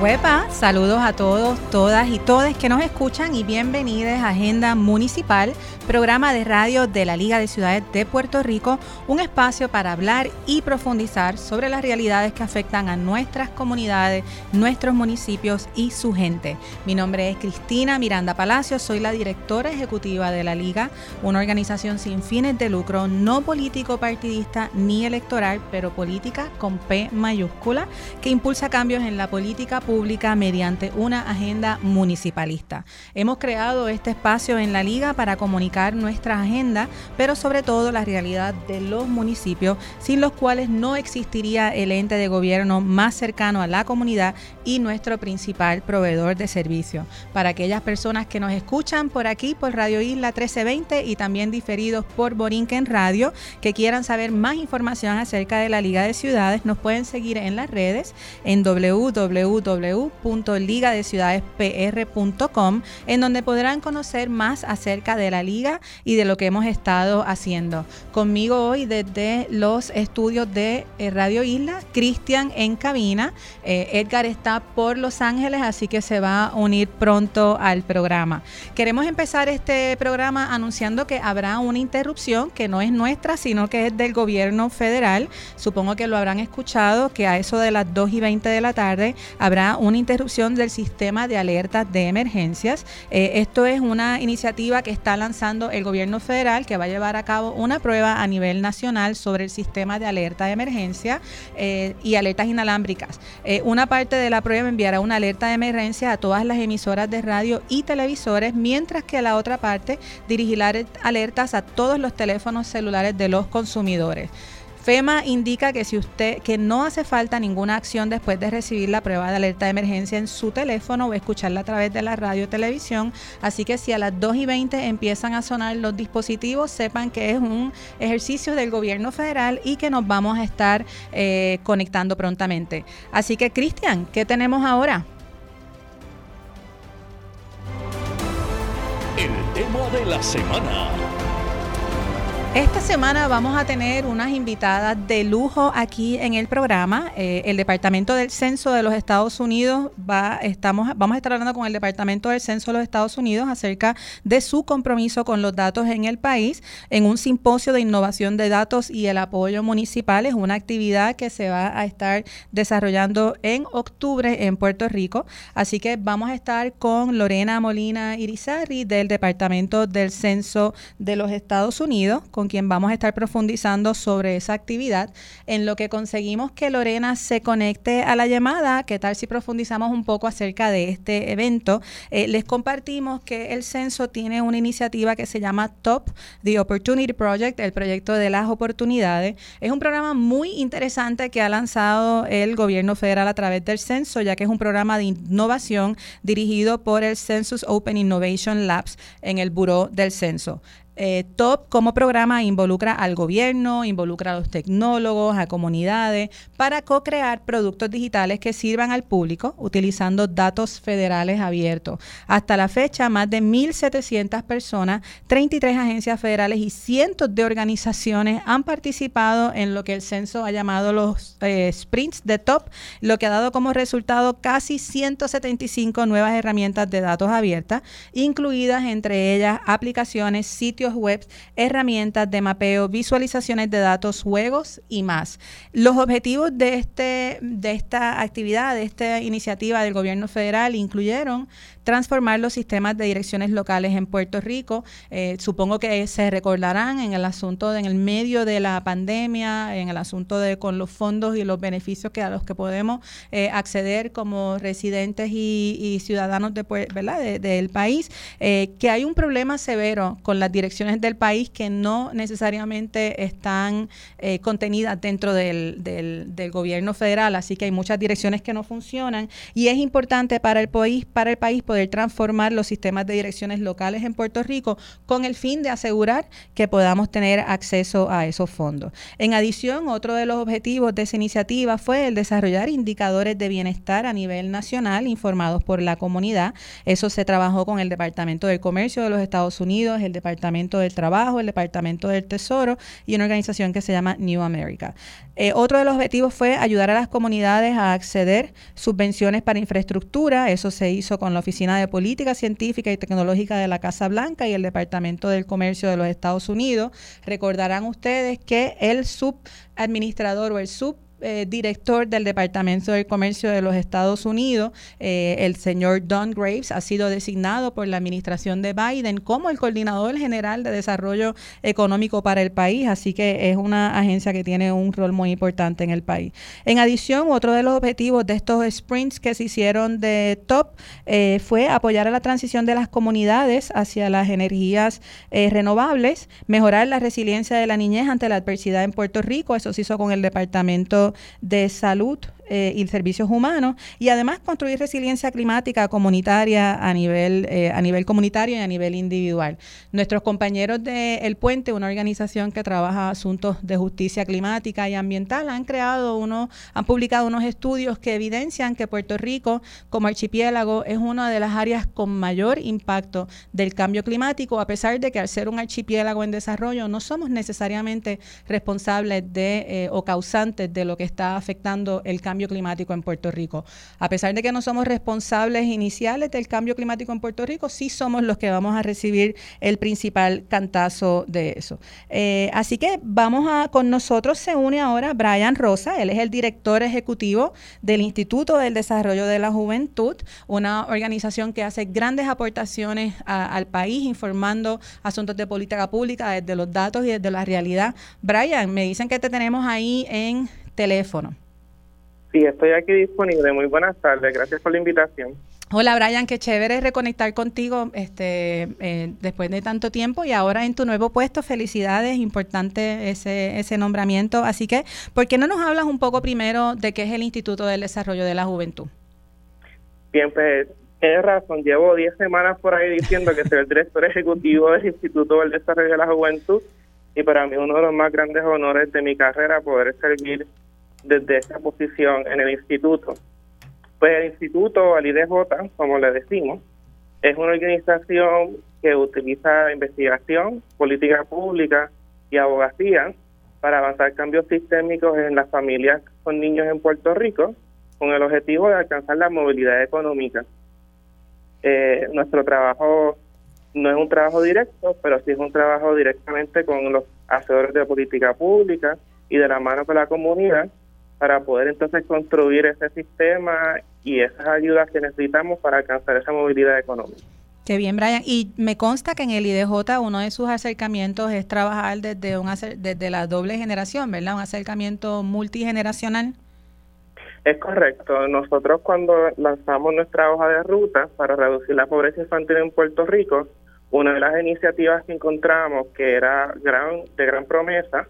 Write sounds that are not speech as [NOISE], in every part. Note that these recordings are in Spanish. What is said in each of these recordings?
Huepa, saludos a todos, todas y todes que nos escuchan y bienvenidos a Agenda Municipal, programa de radio de la Liga de Ciudades de Puerto Rico, un espacio para hablar y profundizar sobre las realidades que afectan a nuestras comunidades, nuestros municipios y su gente. Mi nombre es Cristina Miranda Palacios, soy la directora ejecutiva de la Liga, una organización sin fines de lucro, no político partidista ni electoral, pero política con P mayúscula, que impulsa cambios en la política pública mediante una agenda municipalista. Hemos creado este espacio en la liga para comunicar nuestra agenda, pero sobre todo la realidad de los municipios, sin los cuales no existiría el ente de gobierno más cercano a la comunidad y nuestro principal proveedor de servicios. Para aquellas personas que nos escuchan por aquí, por Radio Isla 1320 y también diferidos por Borinquen Radio, que quieran saber más información acerca de la Liga de Ciudades, nos pueden seguir en las redes en www www.ligadeciudadespr.com, en donde podrán conocer más acerca de la liga y de lo que hemos estado haciendo. Conmigo hoy desde los estudios de eh, Radio Isla, Cristian en cabina. Eh, Edgar está por Los Ángeles, así que se va a unir pronto al programa. Queremos empezar este programa anunciando que habrá una interrupción que no es nuestra, sino que es del gobierno federal. Supongo que lo habrán escuchado, que a eso de las 2 y 20 de la tarde habrá una interrupción del sistema de alertas de emergencias. Eh, esto es una iniciativa que está lanzando el gobierno federal que va a llevar a cabo una prueba a nivel nacional sobre el sistema de alerta de emergencia eh, y alertas inalámbricas. Eh, una parte de la prueba enviará una alerta de emergencia a todas las emisoras de radio y televisores, mientras que la otra parte dirigirá alertas a todos los teléfonos celulares de los consumidores. FEMA indica que si usted que no hace falta ninguna acción después de recibir la prueba de alerta de emergencia en su teléfono o escucharla a través de la radio o televisión. Así que si a las 2 y 20 empiezan a sonar los dispositivos, sepan que es un ejercicio del gobierno federal y que nos vamos a estar eh, conectando prontamente. Así que, Cristian, ¿qué tenemos ahora? El tema de la semana. Esta semana vamos a tener unas invitadas de lujo aquí en el programa. Eh, el Departamento del Censo de los Estados Unidos va, estamos, vamos a estar hablando con el Departamento del Censo de los Estados Unidos acerca de su compromiso con los datos en el país en un simposio de innovación de datos y el apoyo municipal. Es una actividad que se va a estar desarrollando en octubre en Puerto Rico. Así que vamos a estar con Lorena Molina Irizarri del Departamento del Censo de los Estados Unidos quien vamos a estar profundizando sobre esa actividad. En lo que conseguimos que Lorena se conecte a la llamada, ¿qué tal si profundizamos un poco acerca de este evento? Eh, les compartimos que el censo tiene una iniciativa que se llama TOP, The Opportunity Project, el proyecto de las oportunidades. Es un programa muy interesante que ha lanzado el gobierno federal a través del censo, ya que es un programa de innovación dirigido por el Census Open Innovation Labs en el Buró del Censo. Eh, TOP como programa involucra al gobierno, involucra a los tecnólogos, a comunidades, para co-crear productos digitales que sirvan al público utilizando datos federales abiertos. Hasta la fecha, más de 1.700 personas, 33 agencias federales y cientos de organizaciones han participado en lo que el censo ha llamado los eh, sprints de TOP, lo que ha dado como resultado casi 175 nuevas herramientas de datos abiertas, incluidas entre ellas aplicaciones, sitios, web, herramientas de mapeo, visualizaciones de datos, juegos y más. Los objetivos de, este, de esta actividad, de esta iniciativa del gobierno federal, incluyeron transformar los sistemas de direcciones locales en Puerto Rico. Eh, supongo que se recordarán en el asunto, de, en el medio de la pandemia, en el asunto de con los fondos y los beneficios que a los que podemos eh, acceder como residentes y, ciudadanos de, ¿verdad? del país, eh, que hay un problema severo con las direcciones direcciones del país que no necesariamente están eh, contenidas dentro del, del, del, gobierno federal, así que hay muchas direcciones que no funcionan y es importante para el país, para el país poder transformar los sistemas de direcciones locales en Puerto Rico con el fin de asegurar que podamos tener acceso a esos fondos. En adición, otro de los objetivos de esa iniciativa fue el desarrollar indicadores de bienestar a nivel nacional informados por la comunidad. Eso se trabajó con el Departamento del Comercio de los Estados Unidos, el Departamento del Trabajo, el Departamento del Tesoro y una organización que se llama New America. Eh, otro de los objetivos fue ayudar a las comunidades a acceder subvenciones para infraestructura. Eso se hizo con la Oficina de Política Científica y Tecnológica de la Casa Blanca y el Departamento del Comercio de los Estados Unidos. Recordarán ustedes que el subadministrador o el sub eh, director del Departamento del Comercio de los Estados Unidos, eh, el señor Don Graves, ha sido designado por la administración de Biden como el coordinador general de desarrollo económico para el país, así que es una agencia que tiene un rol muy importante en el país. En adición, otro de los objetivos de estos sprints que se hicieron de TOP eh, fue apoyar a la transición de las comunidades hacia las energías renovables, mejorar la resiliencia de la niñez ante la adversidad en Puerto Rico, eso se hizo con el Departamento de Salud eh, y servicios humanos y además construir resiliencia climática comunitaria a nivel, eh, a nivel comunitario y a nivel individual. Nuestros compañeros de El Puente, una organización que trabaja asuntos de justicia climática y ambiental, han creado uno, han publicado unos estudios que evidencian que Puerto Rico como archipiélago es una de las áreas con mayor impacto del cambio climático, a pesar de que al ser un archipiélago en desarrollo no somos necesariamente responsables de eh, o causantes de lo que está afectando el cambio climático en Puerto Rico. A pesar de que no somos responsables iniciales del cambio climático en Puerto Rico, sí somos los que vamos a recibir el principal cantazo de eso. Eh, así que vamos a, con nosotros se une ahora Brian Rosa, él es el director ejecutivo del Instituto del Desarrollo de la Juventud, una organización que hace grandes aportaciones al país informando asuntos de política pública desde los datos y desde la realidad. Brian, me dicen que te tenemos ahí en teléfono. Sí, estoy aquí disponible. Muy buenas tardes. Gracias por la invitación. Hola Brian, qué chévere reconectar contigo este, eh, después de tanto tiempo y ahora en tu nuevo puesto. Felicidades, importante ese, ese nombramiento. Así que, ¿por qué no nos hablas un poco primero de qué es el Instituto del Desarrollo de la Juventud? Bien, pues tienes razón. Llevo 10 semanas por ahí diciendo que soy el director ejecutivo del Instituto del Desarrollo de la Juventud y para mí uno de los más grandes honores de mi carrera poder servir desde esa posición en el instituto. Pues el instituto, el IDJ, como le decimos, es una organización que utiliza investigación, política pública y abogacía para avanzar cambios sistémicos en las familias con niños en Puerto Rico con el objetivo de alcanzar la movilidad económica. Eh, nuestro trabajo no es un trabajo directo, pero sí es un trabajo directamente con los hacedores de política pública y de la mano con la comunidad para poder entonces construir ese sistema y esas ayudas que necesitamos para alcanzar esa movilidad económica. Qué bien, Brian. Y me consta que en el IDJ uno de sus acercamientos es trabajar desde, un, desde la doble generación, ¿verdad? Un acercamiento multigeneracional. Es correcto. Nosotros cuando lanzamos nuestra hoja de ruta para reducir la pobreza infantil en Puerto Rico, una de las iniciativas que encontramos que era gran, de gran promesa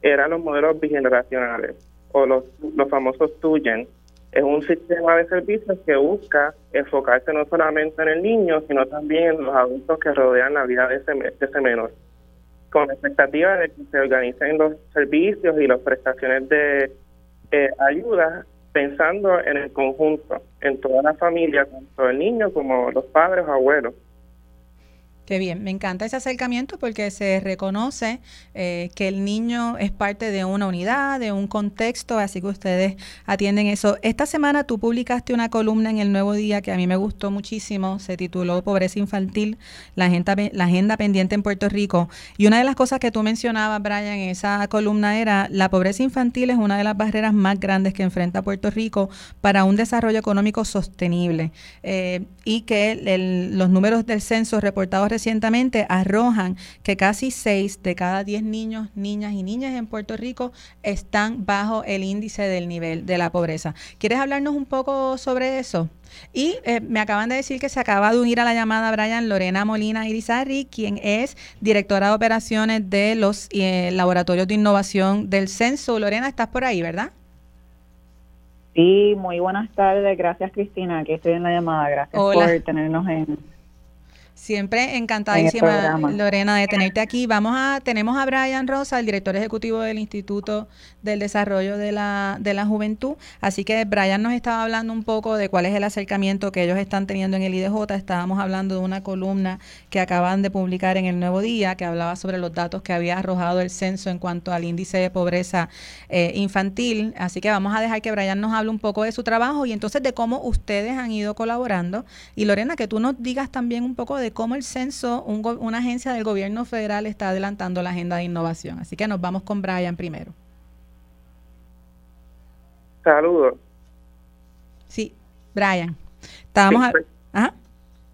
eran los modelos bigeneracionales o los, los famosos TUYEN. Es un sistema de servicios que busca enfocarse no solamente en el niño, sino también en los adultos que rodean la vida de ese, de ese menor, con la expectativa de que se organicen los servicios y las prestaciones de eh, ayuda pensando en el conjunto, en toda la familia, tanto el niño como los padres o abuelos. Qué bien, me encanta ese acercamiento porque se reconoce eh, que el niño es parte de una unidad, de un contexto, así que ustedes atienden eso. Esta semana tú publicaste una columna en el Nuevo Día que a mí me gustó muchísimo, se tituló Pobreza Infantil, la agenda, la agenda pendiente en Puerto Rico. Y una de las cosas que tú mencionabas, Brian, en esa columna era la pobreza infantil es una de las barreras más grandes que enfrenta Puerto Rico para un desarrollo económico sostenible eh, y que los números del censo reportados recientemente arrojan que casi 6 de cada 10 niños, niñas y niñas en Puerto Rico están bajo el índice del nivel de la pobreza. ¿Quieres hablarnos un poco sobre eso? Y eh, me acaban de decir que se acaba de unir a la llamada Brian Lorena Molina Irizarri, quien es directora de operaciones de los eh, laboratorios de innovación del censo. Lorena, estás por ahí, ¿verdad? Sí, muy buenas tardes. Gracias, Cristina, que estoy en la llamada. Gracias por tenernos en, Siempre encantadísima, Lorena, de tenerte aquí. Vamos a, tenemos a Brian Rosa, el director ejecutivo del Instituto del Desarrollo de la, de la Juventud. Así que Brian nos estaba hablando un poco de cuál es el acercamiento que ellos están teniendo en el IDJ. Estábamos hablando de una columna que acaban de publicar en el Nuevo Día, que hablaba sobre los datos que había arrojado el censo en cuanto al índice de pobreza eh, infantil. Así que vamos a dejar que Brian nos hable un poco de su trabajo y entonces de cómo ustedes han ido colaborando. Y Lorena, que tú nos digas también un poco de cómo el censo, una agencia del gobierno federal está adelantando la agenda de innovación. Así que nos vamos con Brian primero. Saludos. Sí, Brian. Estábamos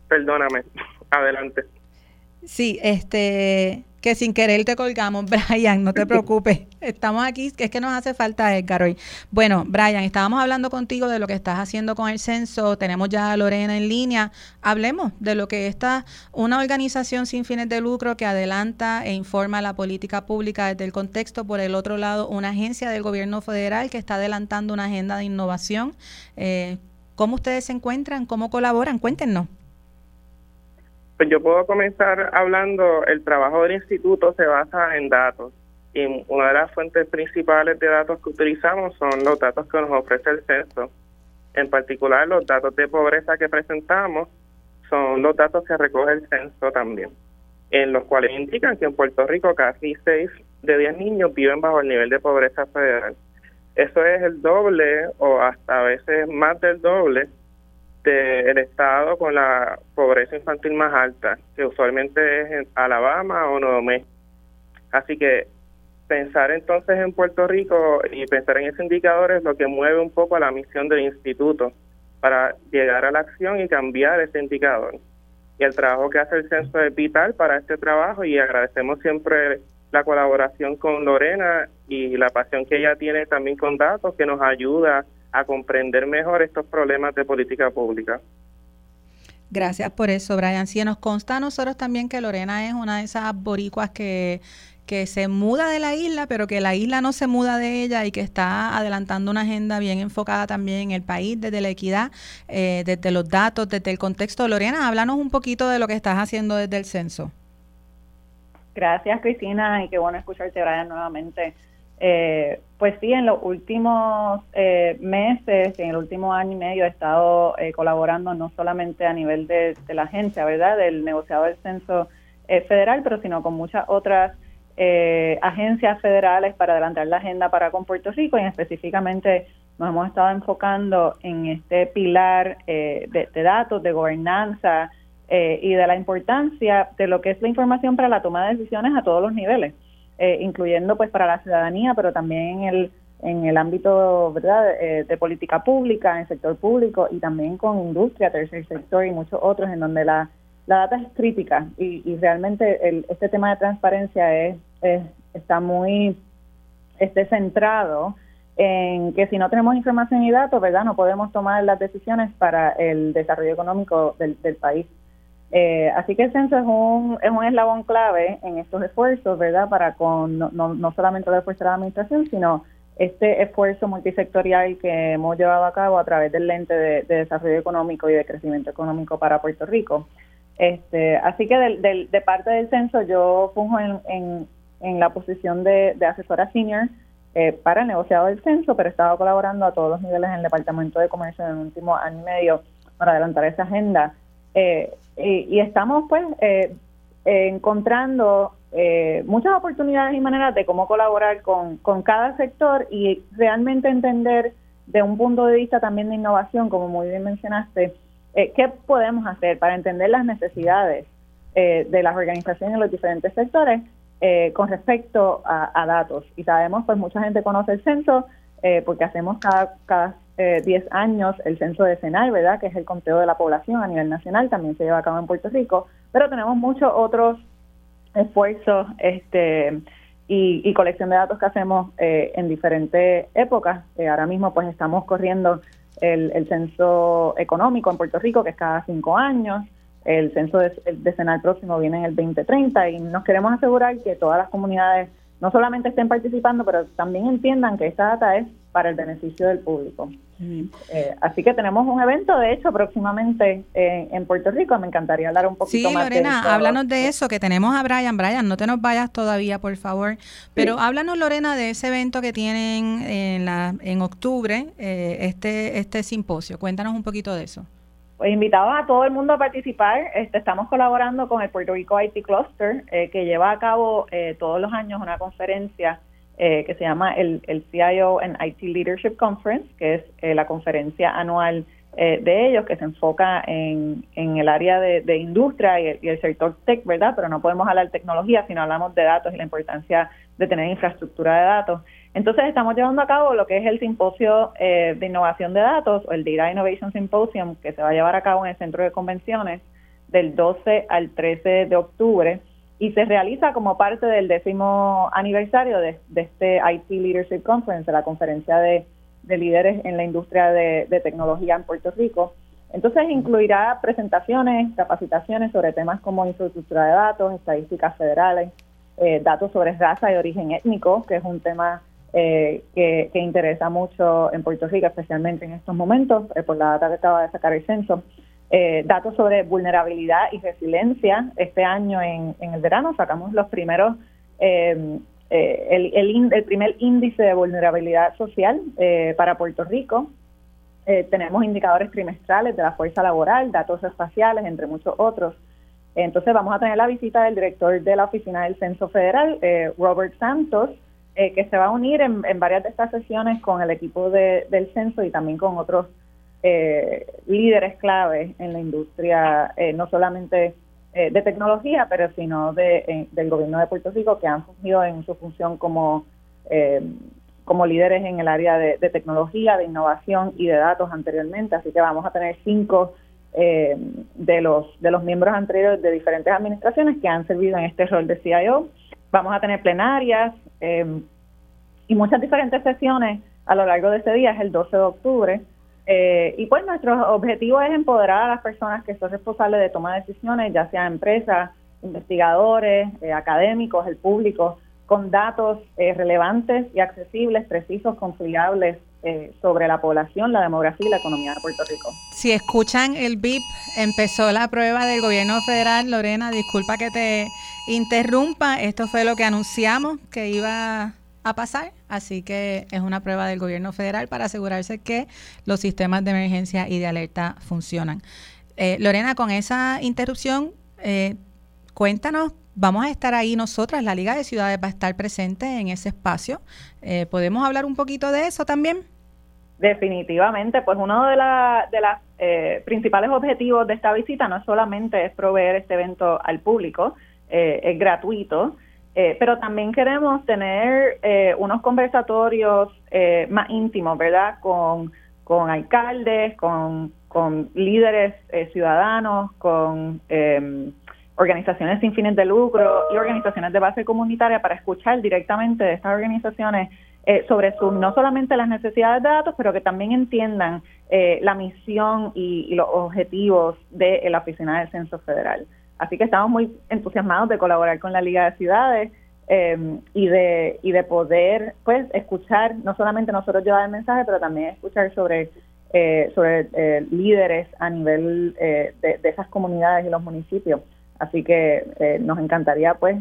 Perdóname, [LAUGHS] adelante. Sí, este, que sin querer te colgamos, [LAUGHS] Brian, no te preocupes. Estamos aquí, es que nos hace falta Edgar hoy. Bueno, Brian, estábamos hablando contigo de lo que estás haciendo con el censo. Tenemos ya a Lorena en línea. Hablemos de lo que está una organización sin fines de lucro que adelanta e informa la política pública desde el contexto. Por el otro lado, una agencia del gobierno federal que está adelantando una agenda de innovación. Eh, ¿Cómo ustedes se encuentran? ¿Cómo colaboran? Cuéntenos. Pues yo puedo comenzar hablando, el trabajo del instituto se basa en datos y una de las fuentes principales de datos que utilizamos son los datos que nos ofrece el censo. En particular, los datos de pobreza que presentamos son los datos que recoge el censo también, en los cuales indican que en Puerto Rico casi 6 de 10 niños viven bajo el nivel de pobreza federal. Eso es el doble o hasta a veces más del doble el estado con la pobreza infantil más alta, que usualmente es en Alabama o Nuevo México. Así que pensar entonces en Puerto Rico y pensar en ese indicador es lo que mueve un poco a la misión del instituto para llegar a la acción y cambiar ese indicador. Y el trabajo que hace el censo es vital para este trabajo y agradecemos siempre la colaboración con Lorena y la pasión que ella tiene también con datos que nos ayuda comprender mejor estos problemas de política pública. Gracias por eso, Brian. Sí, nos consta a nosotros también que Lorena es una de esas boricuas que, que se muda de la isla, pero que la isla no se muda de ella y que está adelantando una agenda bien enfocada también en el país, desde la equidad, eh, desde los datos, desde el contexto. Lorena, háblanos un poquito de lo que estás haciendo desde el censo. Gracias, Cristina, y qué bueno escucharte, Brian, nuevamente. Eh, pues sí, en los últimos eh, meses, en el último año y medio he estado eh, colaborando no solamente a nivel de, la agencia, ¿verdad?, del negociado del censo eh, federal, pero sino con muchas otras agencias federales para adelantar la agenda para con Puerto Rico y específicamente nos hemos estado enfocando en este pilar de, de, datos, de gobernanza y de la importancia de lo que es la información para la toma de decisiones a todos los niveles. Eh, incluyendo pues para la ciudadanía, pero también en el, en el ámbito verdad eh, de política pública, en el sector público y también con industria, tercer sector y muchos otros en donde la, la data es crítica y, y realmente el, este tema de transparencia es, está muy este centrado en que si no tenemos información y datos, ¿verdad? No podemos tomar las decisiones para el desarrollo económico del, del país. Eh, así que el censo es un, es un eslabón clave en estos esfuerzos, ¿verdad? Para con no, no, solamente el esfuerzo de la administración, sino este esfuerzo multisectorial que hemos llevado a cabo a través del lente de, desarrollo económico y de crecimiento económico para Puerto Rico. Este, así que de parte del censo yo funjo en, en, la posición de, asesora senior eh, para el negociado del censo, pero he estado colaborando a todos los niveles en el Departamento de Comercio en el último año y medio para adelantar esa agenda. Eh, y, estamos pues eh, encontrando eh, muchas oportunidades y maneras de cómo colaborar con, con cada sector y realmente entender de un punto de vista también de innovación, como muy bien mencionaste, qué podemos hacer para entender las necesidades de las organizaciones en los diferentes sectores con respecto a, datos. Y sabemos, pues mucha gente conoce el censo porque hacemos cada, cada 10 años el censo decenal, ¿verdad? Que es el conteo de la población a nivel nacional, también se lleva a cabo en Puerto Rico, pero tenemos muchos otros esfuerzos este, y, colección de datos que hacemos eh, en diferentes épocas. Eh, ahora mismo pues estamos corriendo el, censo económico en Puerto Rico, que es cada cinco años. El censo decenal próximo viene en el 2030 y nos queremos asegurar que todas las comunidades no solamente estén participando, pero también entiendan que esta data es para el beneficio del público. Eh, así que tenemos un evento, de hecho, próximamente en Puerto Rico. Me encantaría hablar un poquito más de Lorena, háblanos de eso, que tenemos a Brian. Brian, no te nos vayas todavía, por favor. Pero háblanos, Lorena, de ese evento que tienen en, la, en octubre, eh, este, este simposio. Cuéntanos un poquito de eso. Pues invitamos a todo el mundo a participar. Este, estamos colaborando con el Puerto Rico IT Cluster, eh, que lleva a cabo todos los años una conferencia eh, que se llama el, el, CIO and IT Leadership Conference, que es eh, la conferencia anual eh, de ellos, que se enfoca en, en el área de, industria y el, sector tech, ¿verdad? Pero no podemos hablar de tecnología, sino hablamos de datos y la importancia de tener infraestructura de datos. Entonces estamos llevando a cabo lo que es el simposio de innovación de datos, o el Data Innovation Symposium, que se va a llevar a cabo en el Centro de Convenciones del 12 al 13 de octubre y se realiza como parte del décimo aniversario de, este IT Leadership Conference, la conferencia de, líderes en la industria de, tecnología en Puerto Rico. Entonces incluirá presentaciones, capacitaciones sobre temas como infraestructura de datos, estadísticas federales, eh, datos sobre raza y origen étnico, que es un tema eh, que, interesa mucho en Puerto Rico, especialmente en estos momentos, eh, por la data que acaba de sacar el censo. Eh, datos sobre vulnerabilidad y resiliencia. Este año en, el verano sacamos los primeros, em, eh, el, el, primer índice de vulnerabilidad social eh, para Puerto Rico. tenemos indicadores trimestrales de la fuerza laboral, datos espaciales, entre muchos otros. Entonces vamos a tener la visita del director de la Oficina del Censo Federal, Robert Santos, que se va a unir en, varias de estas sesiones con el equipo del censo y también con otros eh, líderes clave en la industria, eh, no solamente eh, de tecnología, pero sino de, del gobierno de Puerto Rico, que han fungido en su función como, como líderes en el área de, tecnología, de innovación y de datos anteriormente. Así que vamos a tener cinco de, los, de los miembros anteriores de diferentes administraciones que han servido en este rol de CIO. Vamos a tener plenarias y muchas diferentes sesiones a lo largo de ese día, es el 12 de octubre. Eh, y pues nuestro objetivo es empoderar a las personas que son responsables de tomar decisiones, ya sea empresas, investigadores, eh, académicos, el público, con datos eh, relevantes y accesibles, precisos, confiables sobre la población, la demografía y la economía de Puerto Rico. Si escuchan el BIP, empezó la prueba del gobierno federal. Lorena, disculpa que te interrumpa. Esto fue lo que anunciamos que iba a pasar, así que es una prueba del gobierno federal para asegurarse que los sistemas de emergencia y de alerta funcionan. Eh, Lorena, con esa interrupción, eh, cuéntanos, vamos a estar ahí nosotras, la Liga de Ciudades va a estar presente en ese espacio. Eh, ¿Podemos hablar un poquito de eso también? Definitivamente, pues uno de, la, de los principales objetivos de esta visita no solamente es proveer este evento al público, es gratuito, eh, pero también queremos tener eh, unos conversatorios eh, más íntimos, ¿verdad? Con, con alcaldes, con, con líderes ciudadanos, con em, organizaciones sin fines de lucro y organizaciones de base comunitaria para escuchar directamente de estas organizaciones sobre su, no solamente las necesidades de datos, pero que también entiendan la misión y, los objetivos de la Oficina del Censo Federal. Así que estamos muy entusiasmados de colaborar con la Liga de Ciudades em, y de y de poder pues escuchar no solamente nosotros llevar el mensaje, pero también escuchar sobre eh, sobre eh, líderes a nivel eh, de, de, esas comunidades y los municipios. Así que nos encantaría pues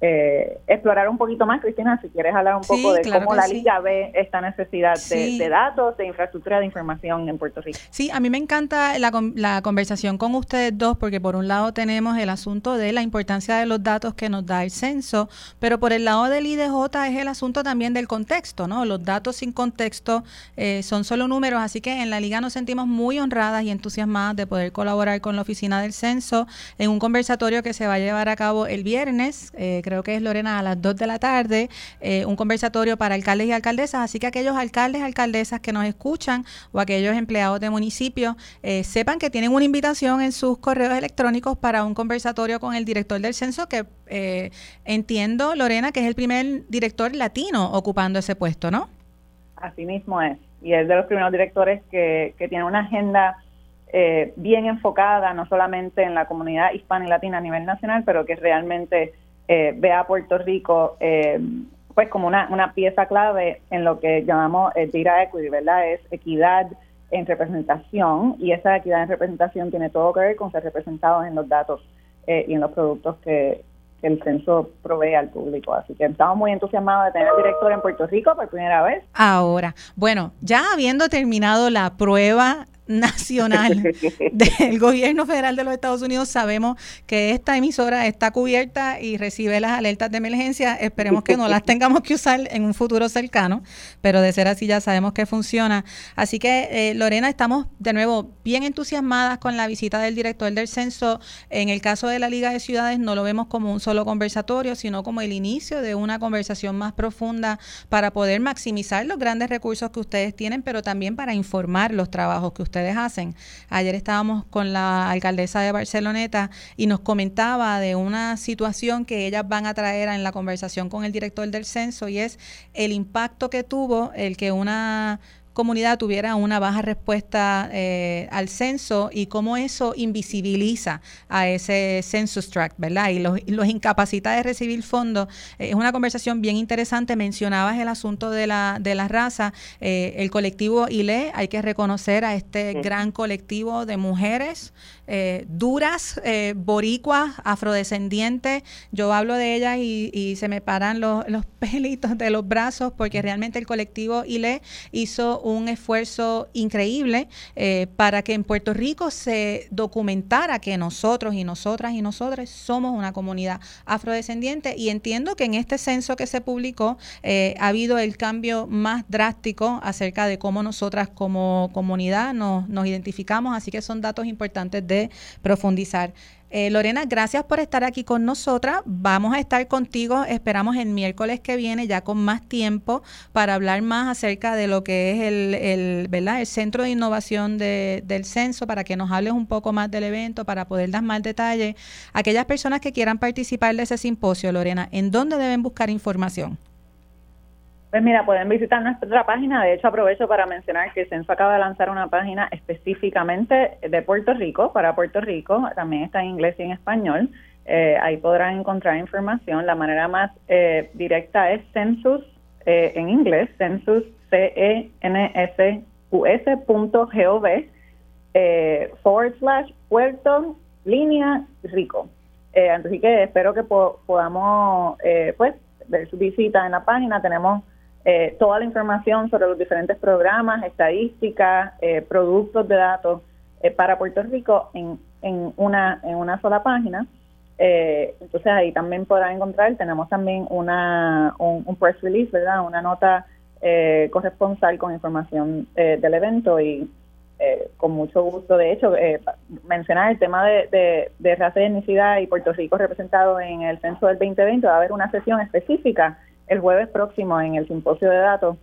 eh, explorar un poquito más, Cristina, si quieres hablar un poco de cómo la Liga ve esta necesidad de, datos, de infraestructura de información en Puerto Rico. Sí, a mí me encanta la, la, conversación con ustedes dos, porque por un lado tenemos el asunto de la importancia de los datos que nos da el censo, pero por el lado del IDJ es el asunto también del contexto, ¿no? Los datos sin contexto eh, son solo números, así que en la Liga nos sentimos muy honradas y entusiasmadas de poder colaborar con la Oficina del Censo en un conversatorio que se va a llevar a cabo el viernes. Eh, creo que es Lorena, a las 2 de la tarde, eh, un conversatorio para alcaldes y alcaldesas. Así que aquellos alcaldes, alcaldesas que nos escuchan o aquellos empleados de municipios eh, sepan que tienen una invitación en sus correos electrónicos para un conversatorio con el director del censo, que entiendo, Lorena, que es el primer director latino ocupando ese puesto, ¿no? Así mismo es. Y es de los primeros directores que, que tiene una agenda eh, bien enfocada no solamente en la comunidad hispana y latina a nivel nacional, pero que realmente eh, ve a Puerto Rico eh, pues como una, una pieza clave en lo que llamamos eh, data equity, ¿verdad? Es equidad en representación y esa equidad en representación tiene todo que ver con ser representados en los datos y en los productos que, el censo provee al público. Así que estamos muy entusiasmados de tener director en Puerto Rico por primera vez. Ahora, bueno, ya habiendo terminado la prueba nacional [LAUGHS] del gobierno federal de los Estados Unidos, sabemos que esta emisora está cubierta y recibe las alertas de emergencia. Esperemos que no las [LAUGHS] tengamos que usar en un futuro cercano, pero de ser así ya sabemos que funciona. Así que, eh, Lorena, estamos de nuevo bien entusiasmadas con la visita del director del censo. En el caso de la Liga de Ciudades, no lo vemos como un solo conversatorio, sino como el inicio de una conversación más profunda para poder maximizar los grandes recursos que ustedes tienen, pero también para informar los trabajos que ustedes hacen. Ayer estábamos con la alcaldesa de Barceloneta y nos comentaba de una situación que ellas van a traer en la conversación con el director del censo y es el impacto que tuvo el que una comunidad tuviera una baja respuesta eh, al censo y cómo eso invisibiliza a ese census tract, ¿verdad? Y los, los incapacita de recibir fondos. Eh, es una conversación bien interesante. Mencionabas el asunto de la, de la raza. Eh, el colectivo ILE, hay que reconocer a este gran colectivo de mujeres duras, boricuas, afrodescendientes. Yo hablo de ellas y, se me paran los, los [LAUGHS] pelitos de los brazos porque realmente el colectivo ILE hizo un esfuerzo increíble eh, para que en Puerto Rico se documentara que nosotros y nosotras y nosotros somos una comunidad afrodescendiente y entiendo que en este censo que se publicó eh, ha habido el cambio más drástico acerca de cómo nosotras como comunidad nos, nos identificamos, así que son datos importantes de profundizar. Eh, Lorena, gracias por estar aquí con nosotras. Vamos a estar contigo, esperamos el miércoles que viene, ya con más tiempo, para hablar más acerca de lo que es el, el, ¿verdad? el Centro de Innovación del Censo, para que nos hables un poco más del evento, para poder dar más detalles. Aquellas personas que quieran participar de ese simposio, Lorena, ¿en dónde deben buscar información? Pues mira, pueden visitar nuestra página. De hecho, aprovecho para mencionar que Censo acaba de lanzar una página específicamente de Puerto Rico, para Puerto Rico. También está en inglés y en español. Eh, ahí podrán encontrar información. La manera más eh, directa es census, eh, en inglés, census, C-E-N-S-U-S punto eh, forward slash Puerto línea Rico. así que espero que podamos, pues, ver su visita en la página. Tenemos eh, toda la información sobre los diferentes programas, estadísticas, eh, productos de datos eh, para Puerto Rico en, en, una, en una sola página. entonces ahí también podrán encontrar, tenemos también una, un, press release, ¿verdad? Una nota corresponsal con información del evento y con mucho gusto, de hecho, mencionar el tema de, de, de raza y etnicidad y Puerto Rico representado en el censo del 2020, va a haber una sesión específica el jueves próximo en el simposio de datos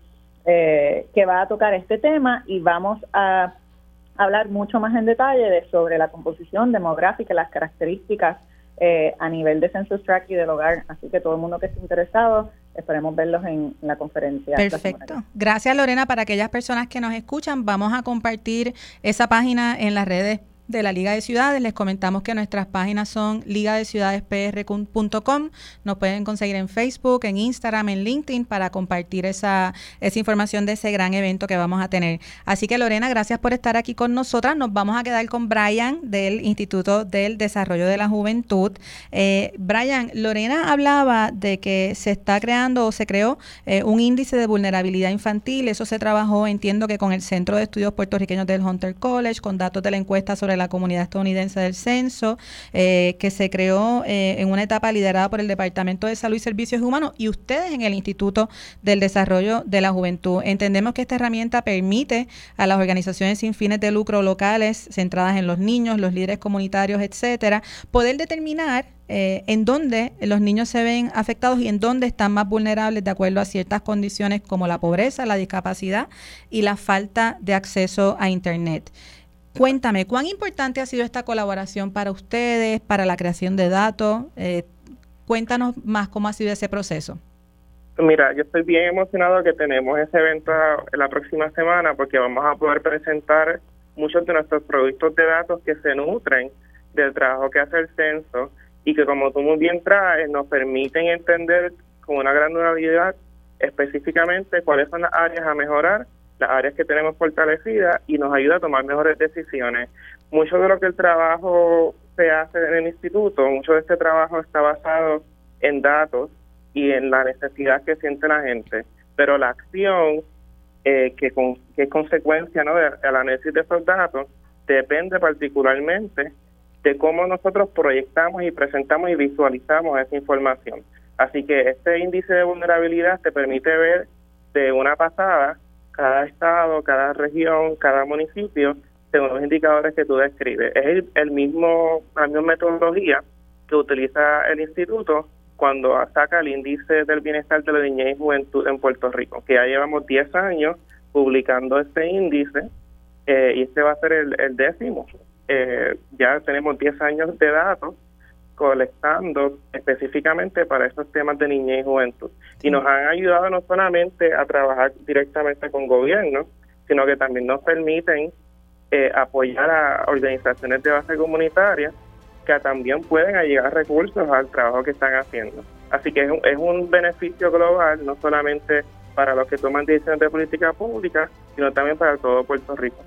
eh, que va a tocar este tema y vamos a hablar mucho más en detalle de, sobre la composición demográfica, las características eh, a nivel de Census Track y del hogar. Así que todo el mundo que esté interesado, esperemos verlos en, la conferencia. Perfecto. Gracias Lorena. Para aquellas personas que nos escuchan, vamos a compartir esa página en las redes de la Liga de Ciudades. Les comentamos que nuestras páginas son ligadeciudadespr.com. Nos pueden conseguir en Facebook, en Instagram, en LinkedIn para compartir esa, esa información de ese gran evento que vamos a tener. Así que Lorena, gracias por estar aquí con nosotras. Nos vamos a quedar con Brian del Instituto del Desarrollo de la Juventud. Eh, Brian, Lorena hablaba de que se está creando o se creó eh, un índice de vulnerabilidad infantil. Eso se trabajó, entiendo que con el Centro de Estudios Puertorriqueños del Hunter College, con datos de la encuesta sobre sobre la comunidad estadounidense del censo, eh, que se creó eh, en una etapa liderada por el Departamento de Salud y Servicios Humanos y ustedes en el Instituto del Desarrollo de la Juventud. Entendemos que esta herramienta permite a las organizaciones sin fines de lucro locales centradas en los niños, los líderes comunitarios, etcétera, poder determinar eh, en dónde los niños se ven afectados y en dónde están más vulnerables de acuerdo a ciertas condiciones como la pobreza, la discapacidad y la falta de acceso a Internet. Cuéntame, ¿cuán importante ha sido esta colaboración para ustedes, para la creación de datos? Eh, cuéntanos más cómo ha sido ese proceso. Mira, yo estoy bien emocionado que tenemos ese evento la próxima semana porque vamos a poder presentar muchos de nuestros productos de datos que se nutren del trabajo que hace el censo y que como tú muy bien traes, nos permiten entender con una gran durabilidad específicamente cuáles son las áreas a mejorar, las áreas que tenemos fortalecidas y nos ayuda a tomar mejores decisiones. Mucho de lo que el trabajo se hace en el instituto, mucho de este trabajo está basado en datos y en la necesidad que siente la gente, pero la acción eh, que, con, que es consecuencia ¿no? del análisis de esos datos depende particularmente de cómo nosotros proyectamos y presentamos y visualizamos esa información. Así que este índice de vulnerabilidad te permite ver de una pasada cada estado, cada región, cada municipio, según los indicadores que tú describes. Es el, mismo, la misma metodología que utiliza el instituto cuando saca el índice del bienestar de la niñez y juventud en Puerto Rico, que ya llevamos 10 años publicando este índice eh, y este va a ser el décimo eh, ya tenemos 10 años de datos colectando específicamente para esos temas de niñez y juventud. Y nos han ayudado no solamente a trabajar directamente con gobierno, sino que también nos permiten eh, apoyar a organizaciones de base comunitaria que también pueden llegar recursos al trabajo que están haciendo. Así que es un, es un beneficio global, no solamente para los que toman decisiones de política pública, sino también para todo Puerto Rico.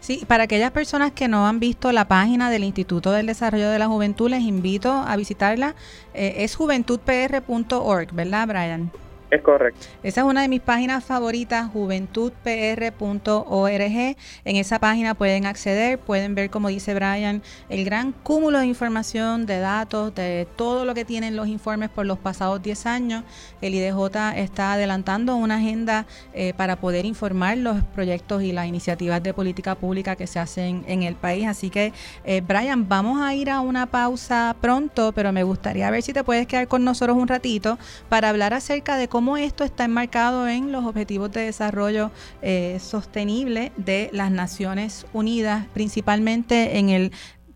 Sí, para aquellas personas que no han visto la página del Instituto del Desarrollo de la Juventud, les invito a visitarla. Eh, es juventudpr.org, ¿verdad, Brian? Es correcto. Esa es una de mis páginas favoritas, juventudpr.org. En esa página pueden acceder, pueden ver, como dice Brian, el gran cúmulo de información, de datos, de todo lo que tienen los informes por los pasados 10 años. El IDJ está adelantando una agenda eh, para poder informar los proyectos y las iniciativas de política pública que se hacen en el país. Así que, eh, Brian, vamos a ir a una pausa pronto, pero me gustaría ver si te puedes quedar con nosotros un ratito para hablar acerca de cómo cómo esto está enmarcado en los Objetivos de Desarrollo eh, Sostenible de las Naciones Unidas, principalmente en el,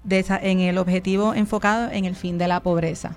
en el objetivo enfocado en el fin de la pobreza.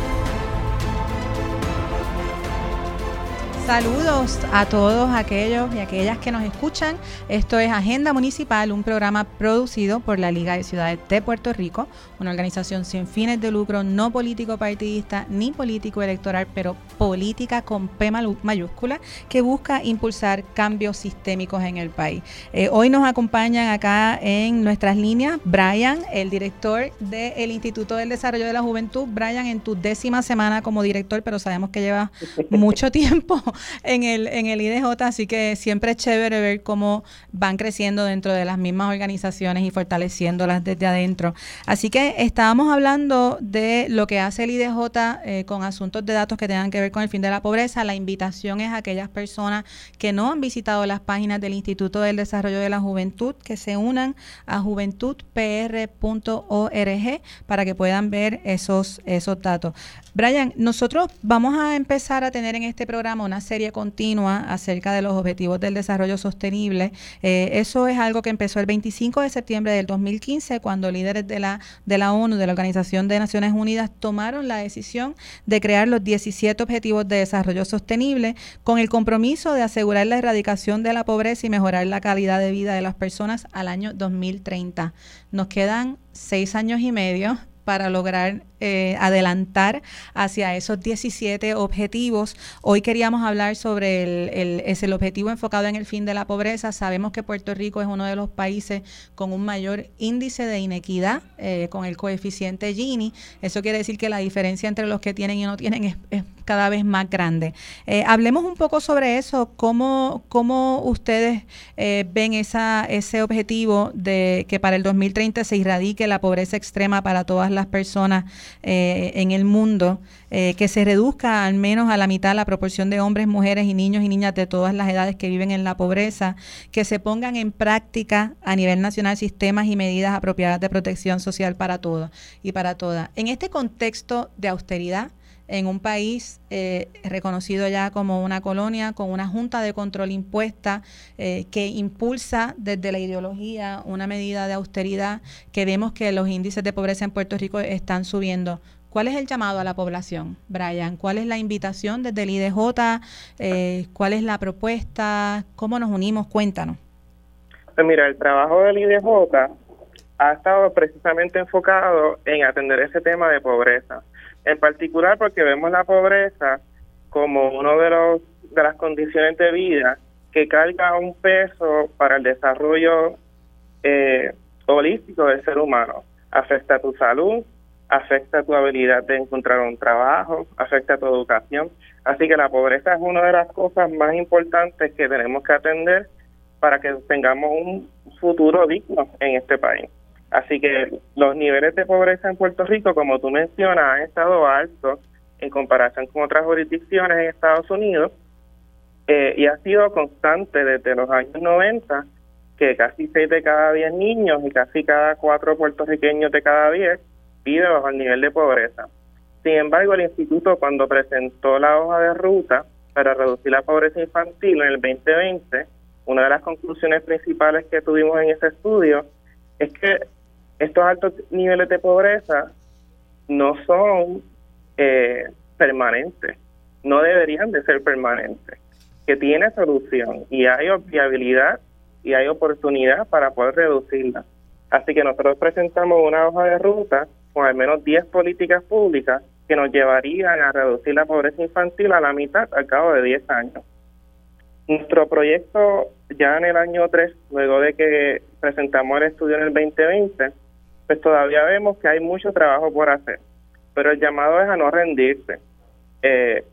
Saludos a todos aquellos y aquellas que nos escuchan. Esto es Agenda Municipal, un programa producido por la Liga de Ciudades de Puerto Rico, una organización sin fines de lucro, no político partidista ni político electoral, pero política con P mayúscula, que busca impulsar cambios sistémicos en el país. Eh, hoy nos acompañan acá en nuestras líneas Brian, el director del Instituto del Desarrollo de la Juventud. Brian, en tu décima semana como director, pero sabemos que lleva mucho [LAUGHS] tiempo [LAUGHS] en el, en el IDJ, así que siempre es chévere ver cómo van creciendo dentro de las mismas organizaciones y fortaleciéndolas desde adentro. Así que estábamos hablando de lo que hace el IDJ eh, con asuntos de datos que tengan que ver con el fin de la pobreza. La invitación es a aquellas personas que no han visitado las páginas del Instituto del Desarrollo de la Juventud que se unan a juventudpr.org para que puedan ver esos, esos datos. Brian, nosotros vamos a empezar a tener en este programa una serie continua acerca de los objetivos del desarrollo sostenible. Eh, eso es algo que empezó el 25 de septiembre del 2015, cuando líderes de la, de la ONU, de la Organización de Naciones Unidas, tomaron la decisión de crear los 17 objetivos de desarrollo sostenible con el compromiso de asegurar la erradicación de la pobreza y mejorar la calidad de vida de las personas al año 2030. Nos quedan seis años y medio para lograr eh, adelantar hacia esos 17 objetivos. Hoy queríamos hablar sobre el, es el objetivo enfocado en el fin de la pobreza. Sabemos que Puerto Rico es uno de los países con un mayor índice de inequidad, eh, con el coeficiente Gini. Eso quiere decir que la diferencia entre los que tienen y no tienen es, cada vez más grande. Eh, hablemos un poco sobre eso, cómo, cómo ustedes eh, ven esa, ese objetivo de que para el 2030 se erradique la pobreza extrema para todas las personas eh, en el mundo, que se reduzca al menos a la mitad la proporción de hombres, mujeres y niños y niñas de todas las edades que viven en la pobreza, que se pongan en práctica a nivel nacional sistemas y medidas apropiadas de protección social para todos y para todas. En este contexto de austeridad, en un país eh, reconocido ya como una colonia, con una junta de control impuesta eh, que impulsa desde la ideología una medida de austeridad que vemos que los índices de pobreza en Puerto Rico están subiendo. ¿Cuál es el llamado a la población, Brian? ¿Cuál es la invitación desde el IDJ? Eh, ¿Cuál es la propuesta? ¿Cómo nos unimos? Cuéntanos. Pues mira, el trabajo del IDJ ha estado precisamente enfocado en atender ese tema de pobreza en particular porque vemos la pobreza como uno de los de las condiciones de vida que carga un peso para el desarrollo eh, holístico del ser humano. Afecta tu salud, afecta tu habilidad de encontrar un trabajo, afecta tu educación. Así que la pobreza es una de las cosas más importantes que tenemos que atender para que tengamos un futuro digno en este país. Así que los niveles de pobreza en Puerto Rico, como tú mencionas, han estado altos en comparación con otras jurisdicciones en Estados Unidos eh, y ha sido constante desde los años 90 que casi 6 de cada 10 niños y casi cada 4 puertorriqueños de cada 10 vive bajo el nivel de pobreza. Sin embargo, el instituto cuando presentó la hoja de ruta para reducir la pobreza infantil en el 2020, una de las conclusiones principales que tuvimos en ese estudio es que estos altos niveles de pobreza no son eh, permanentes, no deberían de ser permanentes, que tiene solución y hay viabilidad y hay oportunidad para poder reducirla. Así que nosotros presentamos una hoja de ruta con al menos 10 políticas públicas que nos llevarían a reducir la pobreza infantil a la mitad al cabo de 10 años. Nuestro proyecto ya en el año 3, luego de que presentamos el estudio en el 2020, pues todavía vemos que hay mucho trabajo por hacer. Pero el llamado es a no rendirse. Eh,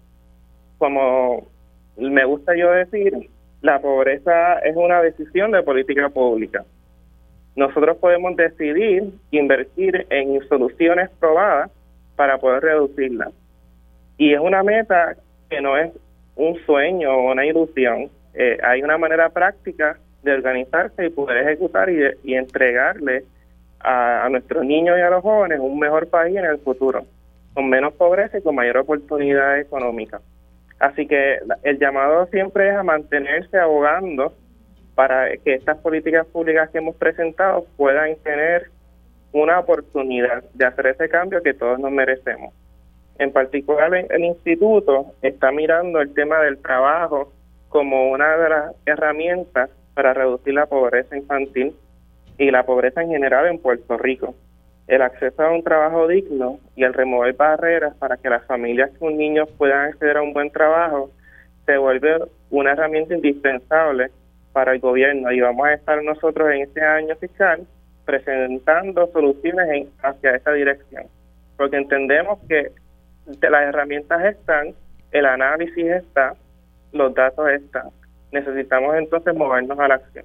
como me gusta yo decir, la pobreza es una decisión de política pública. Nosotros podemos decidir invertir en soluciones probadas para poder reducirla. Y es una meta que no es un sueño o una ilusión. Eh, hay una manera práctica de organizarse y poder ejecutar y, y entregarle a, nuestros niños y a los jóvenes un mejor país en el futuro, con menos pobreza y con mayor oportunidad económica. Así que el llamado siempre es a mantenerse abogando para que estas políticas públicas que hemos presentado puedan tener una oportunidad de hacer ese cambio que todos nos merecemos. En particular, el instituto está mirando el tema del trabajo como una de las herramientas para reducir la pobreza infantil y la pobreza en general en Puerto Rico. El acceso a un trabajo digno y el remover barreras para que las familias con niños puedan acceder a un buen trabajo se vuelve una herramienta indispensable para el gobierno y vamos a estar nosotros en este año fiscal presentando soluciones en, hacia esa dirección, porque entendemos que las herramientas están, el análisis está, los datos están. Necesitamos entonces movernos a la acción.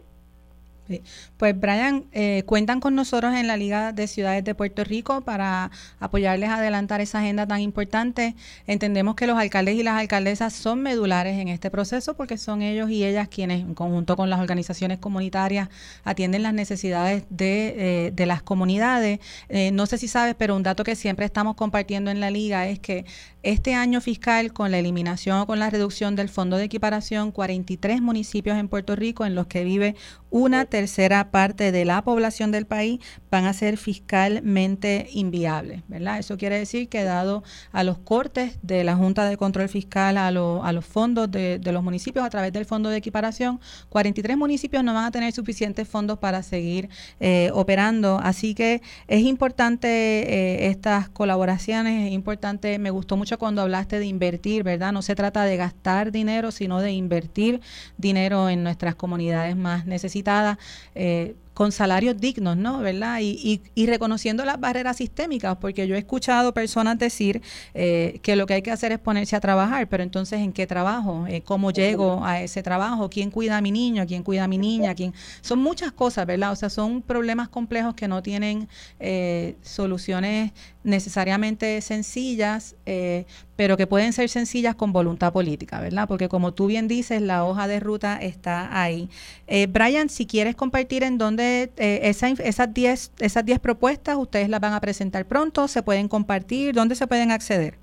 Pues Brian, eh, cuentan con nosotros en la Liga de Ciudades de Puerto Rico para apoyarles a adelantar esa agenda tan importante. Entendemos que los alcaldes y las alcaldesas son medulares en este proceso porque son ellos y ellas quienes, en conjunto con las organizaciones comunitarias, atienden las necesidades de, eh, las comunidades. Eh, no sé si sabes, pero un dato que siempre estamos compartiendo en la Liga es que este año fiscal, con la eliminación o con la reducción del fondo de equiparación, 43 municipios en Puerto Rico en los que vive una tercera tercera parte de la población del país van a ser fiscalmente inviables, ¿verdad? Eso quiere decir que dado a los cortes de la Junta de Control Fiscal a, a los fondos de, los municipios a través del Fondo de Equiparación, 43 municipios no van a tener suficientes fondos para seguir eh, operando. Así que es importante eh, estas colaboraciones, es importante, me gustó mucho cuando hablaste de invertir, ¿verdad? No se trata de gastar dinero, sino de invertir dinero en nuestras comunidades más necesitadas. Eh, con salarios dignos, ¿no? ¿Verdad? Y, y, reconociendo las barreras sistémicas, porque yo he escuchado personas decir eh, que lo que hay que hacer es ponerse a trabajar, pero entonces ¿en qué trabajo? Eh, ¿Cómo llego a ese trabajo? ¿Quién cuida a mi niño? ¿Quién cuida a mi niña? ¿Quién? Son muchas cosas, ¿verdad? O sea, son problemas complejos que no tienen eh, soluciones necesariamente sencillas, pero que pueden ser sencillas con voluntad política, ¿verdad? Porque como tú bien dices, la hoja de ruta está ahí. Brian, si quieres compartir en dónde eh, esas 10 esas diez propuestas ustedes las van a presentar pronto, se pueden compartir, ¿dónde se pueden acceder?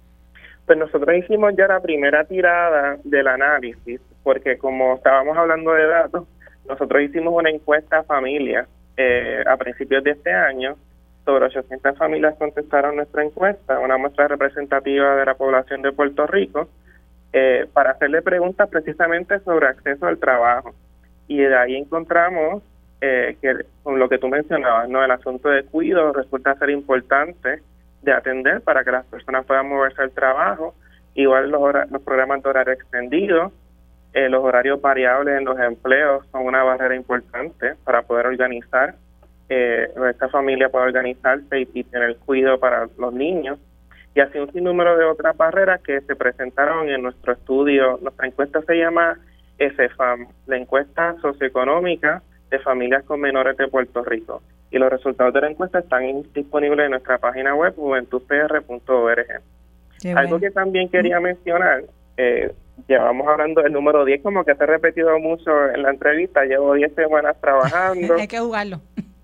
Pues nosotros hicimos ya la primera tirada del análisis, porque como estábamos hablando de datos, nosotros hicimos una encuesta a familias eh, a principios de este año. Sobre 800 familias contestaron nuestra encuesta, una muestra representativa de la población de Puerto Rico, eh, para hacerle preguntas precisamente sobre acceso al trabajo. Y de ahí encontramos eh, que con lo que tú mencionabas, ¿no? El asunto de cuidado resulta ser importante de atender para que las personas puedan moverse al trabajo. Igual los, los programas de horario extendido, eh, los horarios variables en los empleos son una barrera importante para poder organizar, eh, esta familia puede organizarse y, tener cuidado para los niños. Y así un sinnúmero de otras barreras que se presentaron en nuestro estudio. Nuestra encuesta se llama SFAM, la encuesta socioeconómica de familias con menores de Puerto Rico. Y los resultados de la encuesta están disponibles en nuestra página web juventudpr.org. Algo que también quería mencionar, eh, llevamos hablando del número 10, como que se ha repetido mucho en la entrevista, llevo 10 semanas trabajando. [LAUGHS] hay que jugarlo.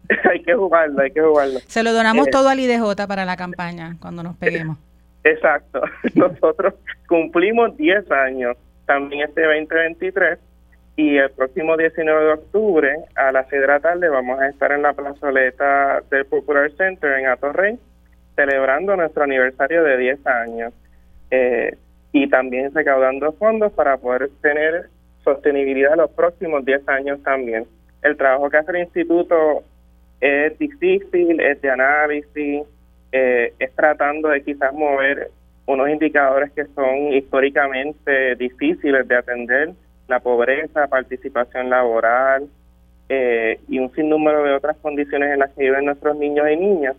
[LAUGHS] hay que jugarlo, hay que jugarlo. Se lo donamos eh, todo al IDJ para la campaña, cuando nos peguemos. [LAUGHS] Exacto. Nosotros cumplimos 10 años también este 2023 y el próximo 19 de octubre a las 6 de la tarde vamos a estar en la plazoleta del Popular Center en Atorrey celebrando nuestro aniversario de 10 años eh, y también recaudando fondos para poder tener sostenibilidad los próximos 10 años también. El trabajo que hace el instituto es difícil, es de análisis, eh, es tratando de quizás mover unos indicadores que son históricamente difíciles de atender la pobreza, participación laboral eh, y un sinnúmero de otras condiciones en las que viven nuestros niños y niñas.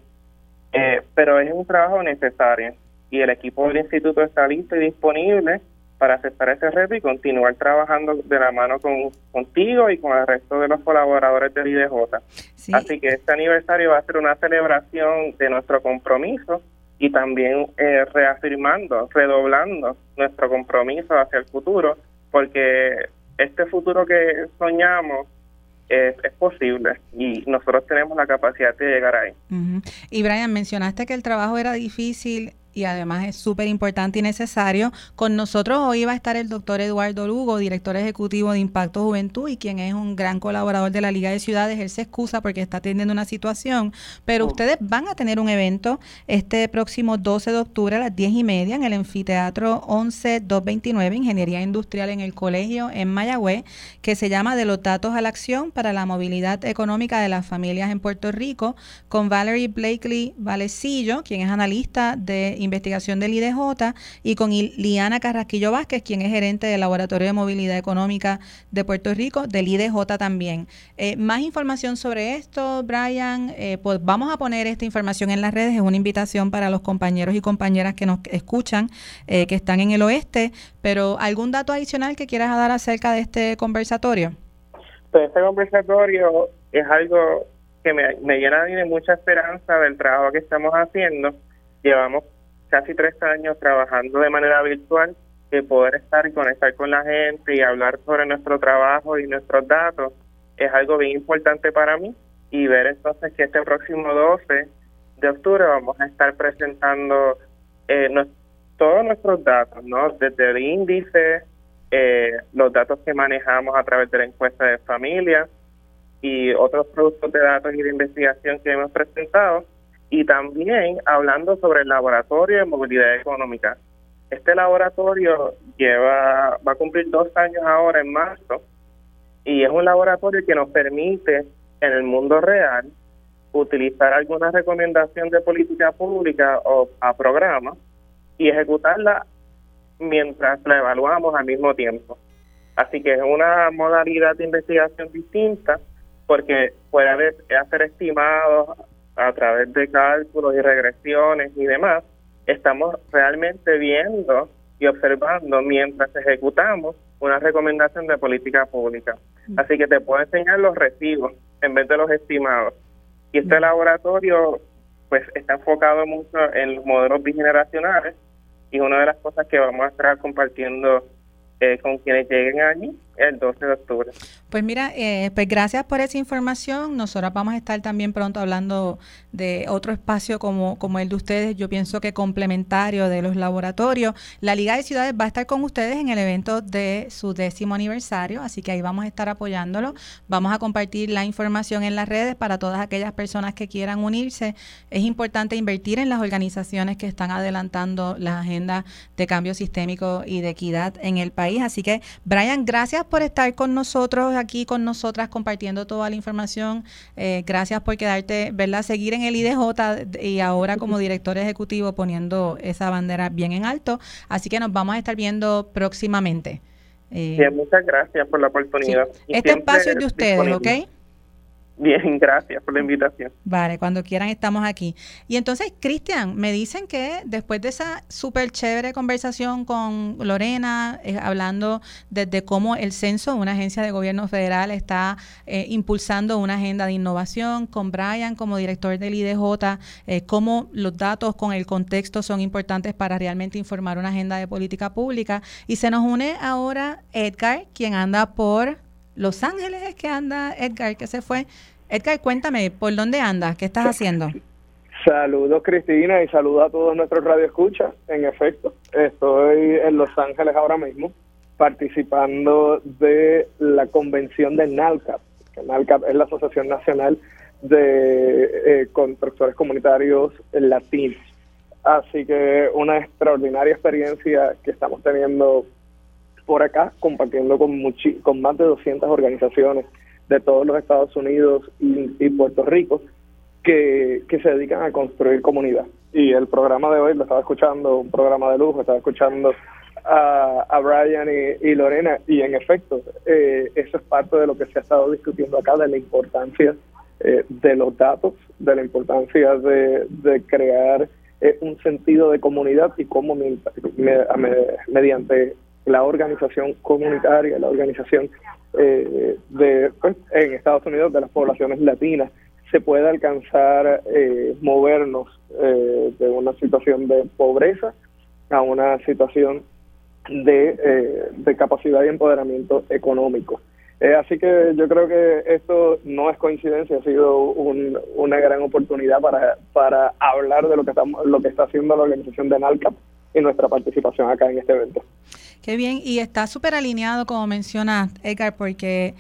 Eh, pero es un trabajo necesario y el equipo del instituto está listo y disponible para aceptar ese reto y continuar trabajando de la mano con contigo y con el resto de los colaboradores del IDJ. Así que este aniversario va a ser una celebración de nuestro compromiso y también eh, reafirmando, redoblando nuestro compromiso hacia el futuro porque este futuro que soñamos es, posible y nosotros tenemos la capacidad de llegar ahí. Y Brian, mencionaste que el trabajo era difícil y además es súper importante y necesario. Con nosotros hoy va a estar el doctor Eduardo Lugo, director ejecutivo de Impacto Juventud y quien es un gran colaborador de la Liga de Ciudades. Él se excusa porque está atendiendo una situación, pero oh. ustedes van a tener un evento este próximo 12 de octubre a las 10 y media en el anfiteatro 11229, Ingeniería Industrial en el Colegio en Mayagüez, que se llama De los datos a la acción para la movilidad económica de las familias en Puerto Rico, con Valerie Blakely Valecillo, quien es analista de investigación del IDJ y con Liana Carrasquillo Vázquez, quien es gerente del Laboratorio de Movilidad Económica de Puerto Rico, del IDJ también. Eh, más información sobre esto, Brian, eh, pues vamos a poner esta información en las redes, es una invitación para los compañeros y compañeras que nos escuchan, eh, que están en el oeste, pero ¿algún dato adicional que quieras dar acerca de este conversatorio? Pues este conversatorio es algo que me, me llena de mucha esperanza del trabajo que estamos haciendo. Llevamos casi tres años trabajando de manera virtual, que poder estar y conectar con la gente y hablar sobre nuestro trabajo y nuestros datos es algo bien importante para mí y ver entonces que este próximo 12 de octubre vamos a estar presentando eh, todos nuestros datos, ¿no? Desde el índice, eh, los datos que manejamos a través de la encuesta de familia, y otros productos de datos y de investigación que hemos presentado, y también hablando sobre el laboratorio de movilidad económica. Este laboratorio lleva va a cumplir dos años ahora en marzo y es un laboratorio que nos permite en el mundo real utilizar alguna recomendación de política pública o a programa y ejecutarla mientras la evaluamos al mismo tiempo. Así que es una modalidad de investigación distinta porque puede hacer estimados a través de cálculos y regresiones y demás. Estamos realmente viendo y observando mientras ejecutamos una recomendación de política pública. Así que te puedo enseñar los recibos en vez de los estimados. Y este laboratorio pues está enfocado mucho en los modelos bigeneracionales y una de las cosas que vamos a estar compartiendo eh, con quienes lleguen allí el 12 de octubre. Pues mira, eh, pues gracias por esa información. Nosotros vamos a estar también pronto hablando de otro espacio como, como el de ustedes, yo pienso que complementario de los laboratorios. La Liga de Ciudades va a estar con ustedes en el evento de su décimo aniversario, así que ahí vamos a estar apoyándolo. Vamos a compartir la información en las redes para todas aquellas personas que quieran unirse. Es importante invertir en las organizaciones que están adelantando la agenda de cambio sistémico y de equidad en el país. Así que, Brian, gracias por estar con nosotros aquí, con nosotras, compartiendo toda la información. Eh, gracias por quedarte, ¿verdad? Seguir en el IDJ y ahora como [LAUGHS] director ejecutivo poniendo esa bandera bien en alto. Así que nos vamos a estar viendo próximamente. Eh, muchas gracias por la oportunidad. Este espacio es de ustedes, ¿ok? Bien, [LAUGHS] gracias por la invitación. Vale, cuando quieran estamos aquí. Y entonces, Cristian, me dicen que después de esa súper chévere conversación con Lorena, eh, hablando desde cómo el censo, una agencia de gobierno federal, está eh, impulsando una agenda de innovación, con Brian como director del IDJ, eh, cómo los datos con el contexto son importantes para realmente informar una agenda de política pública. Y se nos une ahora Edgar, quien anda por los Ángeles es que anda Edgar, que se fue. Edgar, cuéntame, ¿por dónde andas? ¿Qué estás haciendo? Saludos Cristina y saludos a todos nuestros radioescuchas. En efecto, estoy en Los Ángeles ahora mismo participando de la convención de NALCAP. NALCAP es la Asociación Nacional de eh, Constructores Comunitarios Latinos. Así que una extraordinaria experiencia que estamos teniendo por acá compartiendo con, con más de 200 organizaciones de todos los Estados Unidos y, Puerto Rico que, se dedican a construir comunidad. Y el programa de hoy lo estaba escuchando, un programa de lujo, estaba escuchando a, a Brian y, Lorena, y en efecto, eh, eso es parte de lo que se ha estado discutiendo acá, de la importancia eh, de los datos, de la importancia de, crear eh, un sentido de comunidad y cómo mediante la organización comunitaria, la organización eh, de pues, en Estados Unidos de las poblaciones latinas, se puede alcanzar eh, movernos eh, de una situación de pobreza a una situación de, de capacidad y empoderamiento económico. así que yo creo que esto no es coincidencia, ha sido una gran oportunidad para, para hablar de lo que, estamos, lo que está haciendo la organización de NALCAP y nuestra participación acá en este evento. Qué bien, y está súper alineado, como menciona Edgar, porque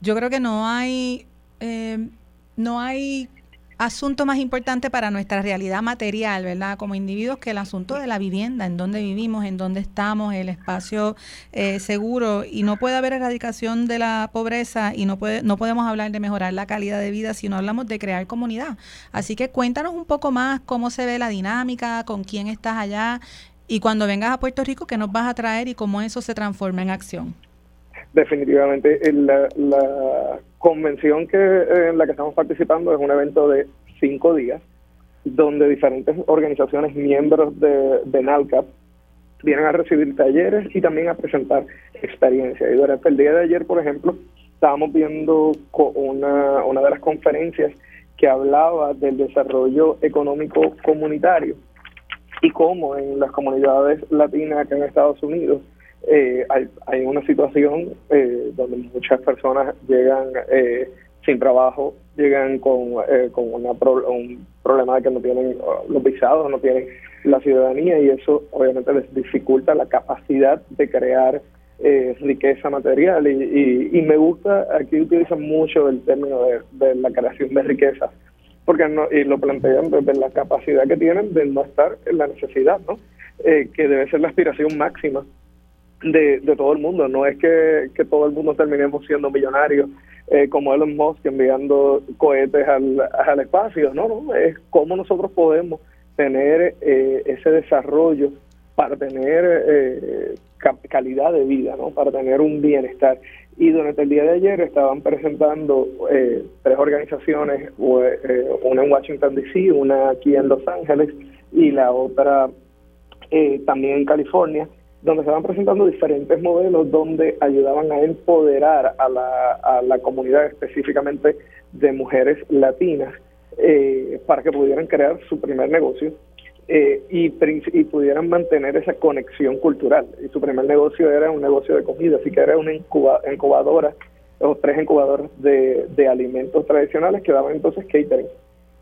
yo creo que no hay, eh, no hay asunto más importante para nuestra realidad material, ¿verdad? Como individuos que el asunto de la vivienda, en dónde vivimos, en dónde estamos, el espacio eh, seguro y no puede haber erradicación de la pobreza y no puede, no podemos hablar de mejorar la calidad de vida si no hablamos de crear comunidad. Así que cuéntanos un poco más cómo se ve la dinámica, con quién estás allá y cuando vengas a Puerto Rico, ¿qué nos vas a traer y cómo eso se transforma en acción? Definitivamente, la, convención que en la que estamos participando es un evento de cinco días, donde diferentes organizaciones miembros de, de NALCAP vienen a recibir talleres y también a presentar experiencias. Y durante el día de ayer, por ejemplo, estábamos viendo una, una de las conferencias que hablaba del desarrollo económico comunitario y cómo en las comunidades latinas acá en Estados Unidos eh, hay, hay, una situación eh, donde muchas personas llegan eh, sin trabajo, llegan con, con una un problema de que no tienen los visados, no tienen la ciudadanía y eso obviamente les dificulta la capacidad de crear eh, riqueza material. Y, y, me gusta, aquí utilizan mucho el término de, la creación de riqueza, porque y lo plantean desde la capacidad que tienen de no estar en la necesidad, ¿no? Eh, que debe ser la aspiración máxima de, de todo el mundo, no es que, que todo el mundo terminemos siendo millonarios eh, como Elon Musk enviando cohetes al, al espacio, no, no, es cómo nosotros podemos tener eh, ese desarrollo para tener eh, calidad de vida, ¿no? para tener un bienestar. Y durante el día de ayer estaban presentando eh, tres organizaciones, una en Washington, D.C., una aquí en Los Ángeles y la otra también en California, donde estaban presentando diferentes modelos donde ayudaban a empoderar a la, a la comunidad específicamente de mujeres latinas eh, para que pudieran crear su primer negocio eh, y, y, pudieran mantener esa conexión cultural. Y su primer negocio era un negocio de comida, así que era una incubadora o tres incubadoras de, de, alimentos tradicionales que daban entonces catering.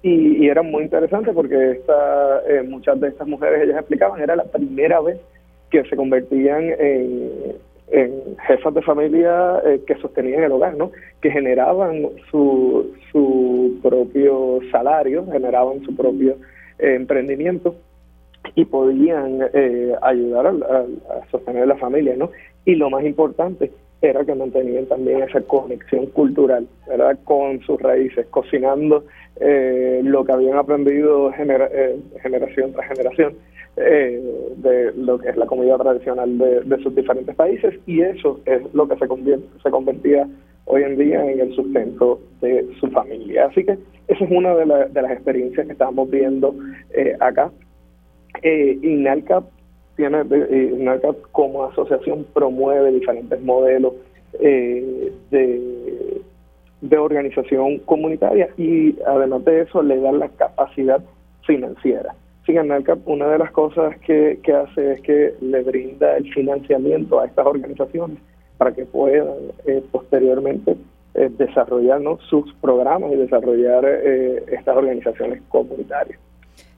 Y, y era muy interesante porque esta, eh, muchas de estas mujeres, ellas explicaban, era la primera vez que se convertían en, en jefas de familia eh, que sostenían el hogar, ¿no? que generaban su, su propio salario, generaban su propio eh, emprendimiento y podían eh, ayudar a, sostener la familia. ¿no? Y lo más importante era que mantenían también esa conexión cultural ¿verdad? con sus raíces, cocinando lo que habían aprendido generación tras generación eh, de lo que es la comida tradicional de, sus diferentes países y eso es lo que se, se convertía hoy en día en el sustento de su familia. Así que esa es una de, las experiencias que estamos viendo eh, acá. Eh, INALCAP tiene, eh, como asociación promueve diferentes modelos de, de organización comunitaria y además de eso le da la capacidad financiera. Sin una de las cosas que, hace es que le brinda el financiamiento a estas organizaciones para que puedan eh, posteriormente eh, desarrollar sus programas y desarrollar eh, estas organizaciones comunitarias.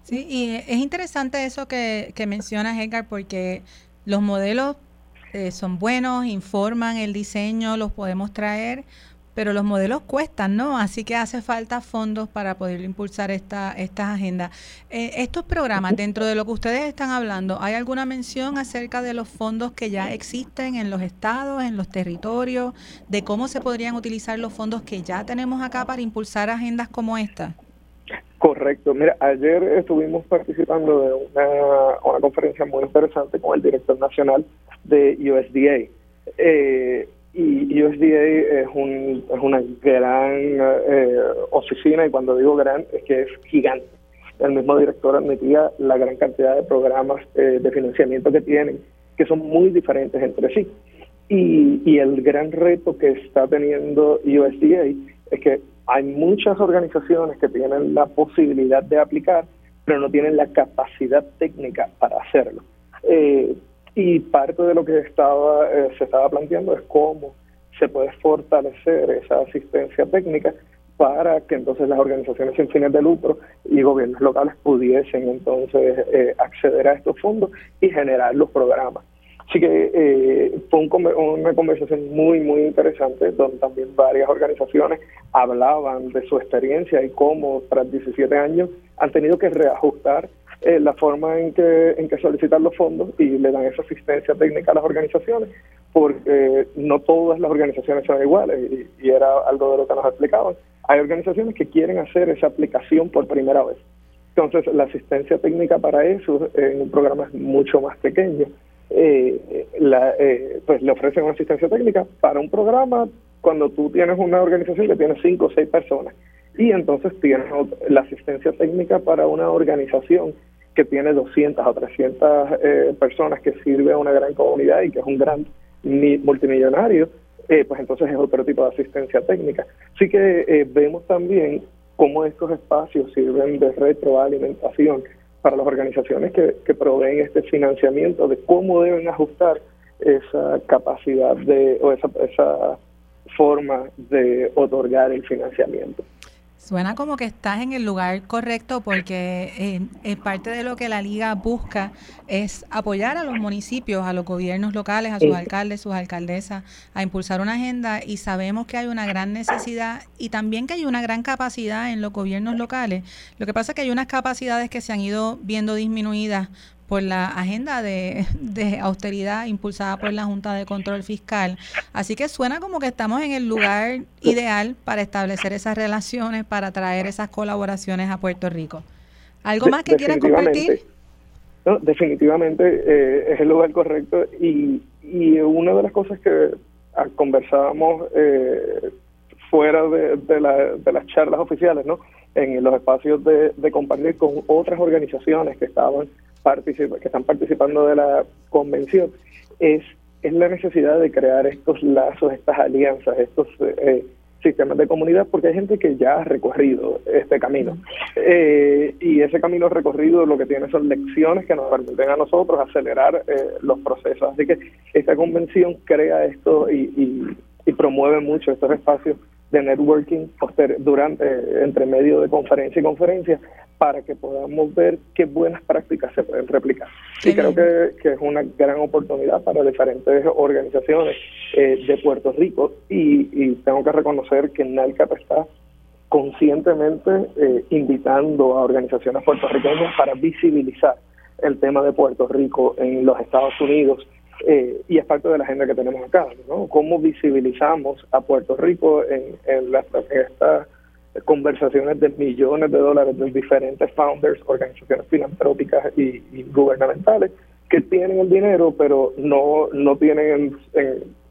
Sí, y es interesante eso que, que mencionas, Edgar, porque los modelos son buenos, informan el diseño, los podemos traer, pero los modelos cuestan, ¿no? Así que hace falta fondos para poder impulsar esta, estas agendas. Eh, estos programas, dentro de lo que ustedes están hablando, ¿hay alguna mención acerca de los fondos que ya existen en los estados, en los territorios, de cómo se podrían utilizar los fondos que ya tenemos acá para impulsar agendas como esta? Correcto. Mira, ayer estuvimos participando de una, una conferencia muy interesante con el director nacional de USDA. Eh, y USDA es, un, es una gran eh, oficina y cuando digo gran es que es gigante. El mismo director admitía la gran cantidad de programas eh, de financiamiento que tienen, que son muy diferentes entre sí. Y, y el gran reto que está teniendo USDA es que hay muchas organizaciones que tienen la posibilidad de aplicar, pero no tienen la capacidad técnica para hacerlo. Eh, y parte de lo que estaba eh, se estaba planteando es cómo se puede fortalecer esa asistencia técnica para que entonces las organizaciones sin fines de lucro y gobiernos locales pudiesen entonces eh, acceder a estos fondos y generar los programas. Así que eh, fue una conversación muy, muy interesante, donde también varias organizaciones hablaban de su experiencia y cómo tras 17 años han tenido que reajustar eh, la forma en que, en que solicitan los fondos y le dan esa asistencia técnica a las organizaciones, porque no todas las organizaciones son iguales y, era algo de lo que nos explicaban. Hay organizaciones que quieren hacer esa aplicación por primera vez. Entonces, la asistencia técnica para eso en un programa es mucho más pequeño. Eh, la, eh, pues le ofrecen una asistencia técnica para un programa cuando tú tienes una organización que tiene cinco o seis personas y entonces tienes la asistencia técnica para una organización que tiene 200 o 300 eh, personas que sirve a una gran comunidad y que es un gran multimillonario, eh, pues entonces es otro tipo de asistencia técnica. Así que eh, vemos también cómo estos espacios sirven de retroalimentación para las organizaciones que, que proveen este financiamiento, de cómo deben ajustar esa capacidad de o esa, esa forma de otorgar el financiamiento. Suena como que estás en el lugar correcto porque eh, eh, parte de lo que la liga busca es apoyar a los municipios, a los gobiernos locales, a sus alcaldes, sus alcaldesas, a impulsar una agenda y sabemos que hay una gran necesidad y también que hay una gran capacidad en los gobiernos locales. Lo que pasa es que hay unas capacidades que se han ido viendo disminuidas por la agenda de, austeridad impulsada por la Junta de Control Fiscal. Así que suena como que estamos en el lugar ideal para establecer esas relaciones, para traer esas colaboraciones a Puerto Rico. ¿Algo más que quieran compartir? No, definitivamente eh, es el lugar correcto y, y una de las cosas que ah, conversábamos eh, fuera de, de las charlas oficiales, ¿no? en los espacios de, compartir con otras organizaciones que estaban que están participando de la convención es, es la necesidad de crear estos lazos, estas alianzas, estos eh, sistemas de comunidad, porque hay gente que ya ha recorrido este camino. Eh, y ese camino recorrido lo que tiene son lecciones que nos permiten a nosotros acelerar eh, los procesos. Así que esta convención crea esto y, y, y promueve mucho estos espacios de networking durante entre medio de conferencia y conferencia para que podamos ver qué buenas prácticas se pueden replicar. y creo que, es una gran oportunidad para diferentes organizaciones eh, de Puerto Rico y, tengo que reconocer que NALCAP está conscientemente eh, invitando a organizaciones puertorriqueñas para visibilizar el tema de Puerto Rico en los Estados Unidos eh, y es parte de la agenda que tenemos acá, ¿no? Cómo visibilizamos a Puerto Rico en, en, la, en esta conversaciones de millones de dólares de diferentes founders, organizaciones filantrópicas y, gubernamentales que tienen el dinero, pero no, no tienen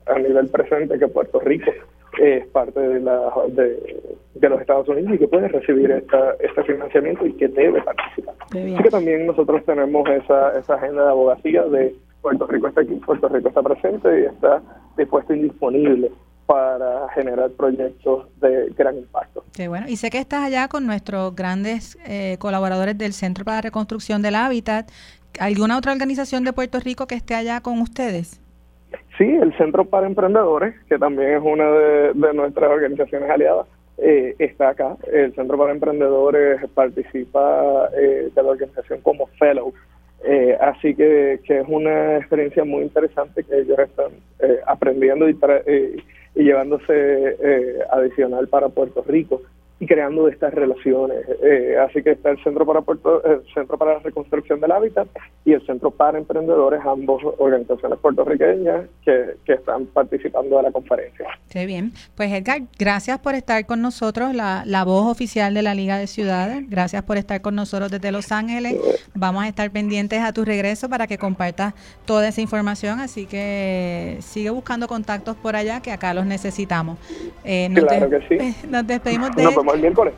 a nivel presente que Puerto Rico es parte de, la, de, los Estados Unidos y que puede recibir esta, este financiamiento y que debe participar. Así que también nosotros tenemos esa, esa agenda de abogacía de Puerto Rico está aquí, Puerto Rico está presente y está dispuesto y disponible para generar proyectos de gran impacto. Qué bueno. Y sé que estás allá con nuestros grandes eh, colaboradores del Centro para la Reconstrucción del Hábitat. ¿Alguna otra organización de Puerto Rico que esté allá con ustedes? Sí, el Centro para Emprendedores, que también es una de, nuestras organizaciones aliadas, eh, está acá. El Centro para Emprendedores participa eh, de la organización como Fellow. Así que, que, es una experiencia muy interesante que ellos están aprendiendo y, y llevándose eh, adicional para Puerto Rico y creando estas relaciones. Eh, así que está el Centro para Puerto, el Centro para la Reconstrucción del Hábitat y el Centro para Emprendedores, ambos organizaciones puertorriqueñas que, que están participando de la conferencia. Qué bien. Pues Edgar, gracias por estar con nosotros, la, la voz oficial de la Liga de Ciudades. Gracias por estar con nosotros desde Los Ángeles. Vamos a estar pendientes a tu regreso para que compartas toda esa información. Así que sigue buscando contactos por allá, que acá los necesitamos. Eh, claro que sí. [LAUGHS] Nos despedimos de el miércoles.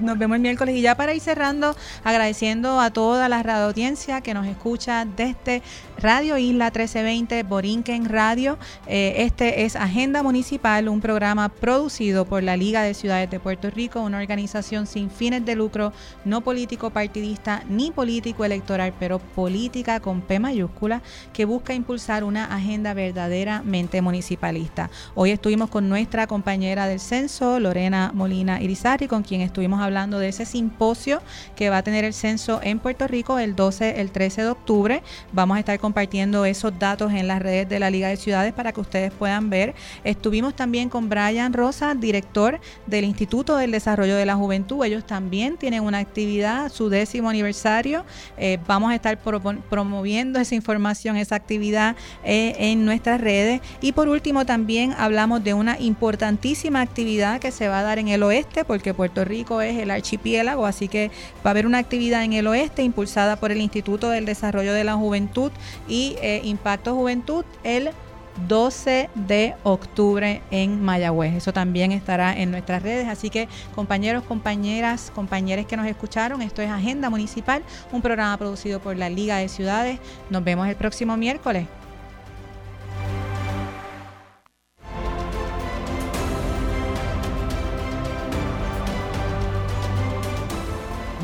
Nos vemos el miércoles y ya para ir cerrando, agradeciendo a toda la radio audiencia que nos escucha desde Radio Isla 1320, Borinquen Radio. Eh, este es Agenda Municipal, un programa producido por la Liga de Ciudades de Puerto Rico, una organización sin fines de lucro, no político partidista ni político electoral, pero política con P mayúscula, que busca impulsar una agenda verdaderamente municipalista. Hoy estuvimos con nuestra compañera del censo, Lorena Molina Irizarri, con quien estuvimos hablando de ese simposio que va a tener el censo en Puerto Rico el 12, el 13 de octubre. Vamos a estar compartiendo esos datos en las redes de la Liga de Ciudades para que ustedes puedan ver. Estuvimos también con Brian Rosa, director del Instituto del Desarrollo de la Juventud. Ellos también tienen una actividad, su décimo aniversario. Eh, vamos a estar promoviendo esa información, esa actividad eh, en nuestras redes. Y por último también hablamos de una importantísima actividad que se va a dar en el oeste, porque Puerto Rico es el archipiélago, así que va a haber una actividad en el oeste impulsada por el Instituto del Desarrollo de la Juventud y eh, Impacto Juventud el 12 de octubre en Mayagüez. Eso también estará en nuestras redes. Así que compañeros, compañeras, compañeros que nos escucharon, esto es Agenda Municipal, un programa producido por la Liga de Ciudades. Nos vemos el próximo miércoles.